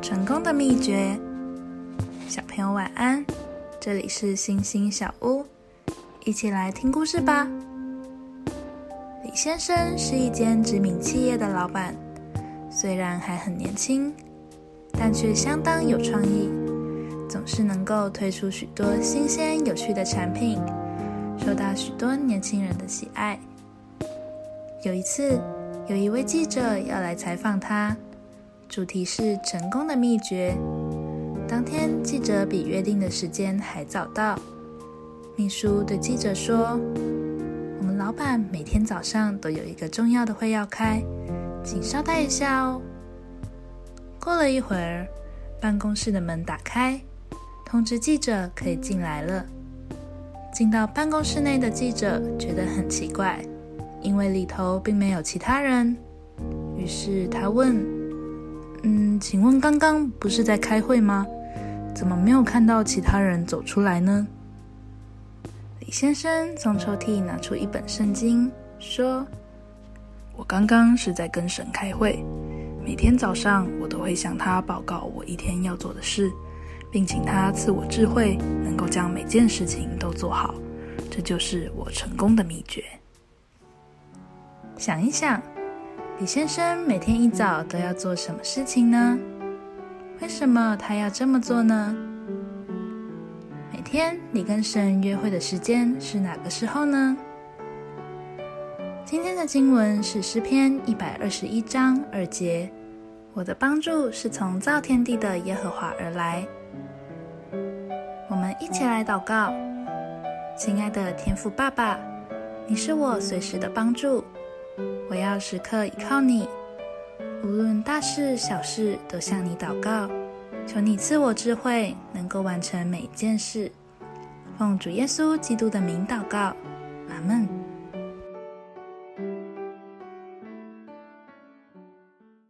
成功的秘诀。小朋友晚安，这里是星星小屋，一起来听故事吧。李先生是一间知名企业的老板，虽然还很年轻，但却相当有创意，总是能够推出许多新鲜有趣的产品，受到许多年轻人的喜爱。有一次，有一位记者要来采访他，主题是成功的秘诀。当天，记者比约定的时间还早到。秘书对记者说：“我们老板每天早上都有一个重要的会要开，请稍待一下哦。”过了一会儿，办公室的门打开，通知记者可以进来了。进到办公室内的记者觉得很奇怪。因为里头并没有其他人，于是他问：“嗯，请问刚刚不是在开会吗？怎么没有看到其他人走出来呢？”李先生从抽屉拿出一本圣经，说：“我刚刚是在跟神开会。每天早上，我都会向他报告我一天要做的事，并请他赐我智慧，能够将每件事情都做好。这就是我成功的秘诀。”想一想，李先生每天一早都要做什么事情呢？为什么他要这么做呢？每天你跟神约会的时间是哪个时候呢？今天的经文是诗篇一百二十一章二节。我的帮助是从造天地的耶和华而来。我们一起来祷告，亲爱的天父爸爸，你是我随时的帮助。我要时刻依靠你，无论大事小事都向你祷告，求你赐我智慧，能够完成每一件事。奉主耶稣基督的名祷告，阿门。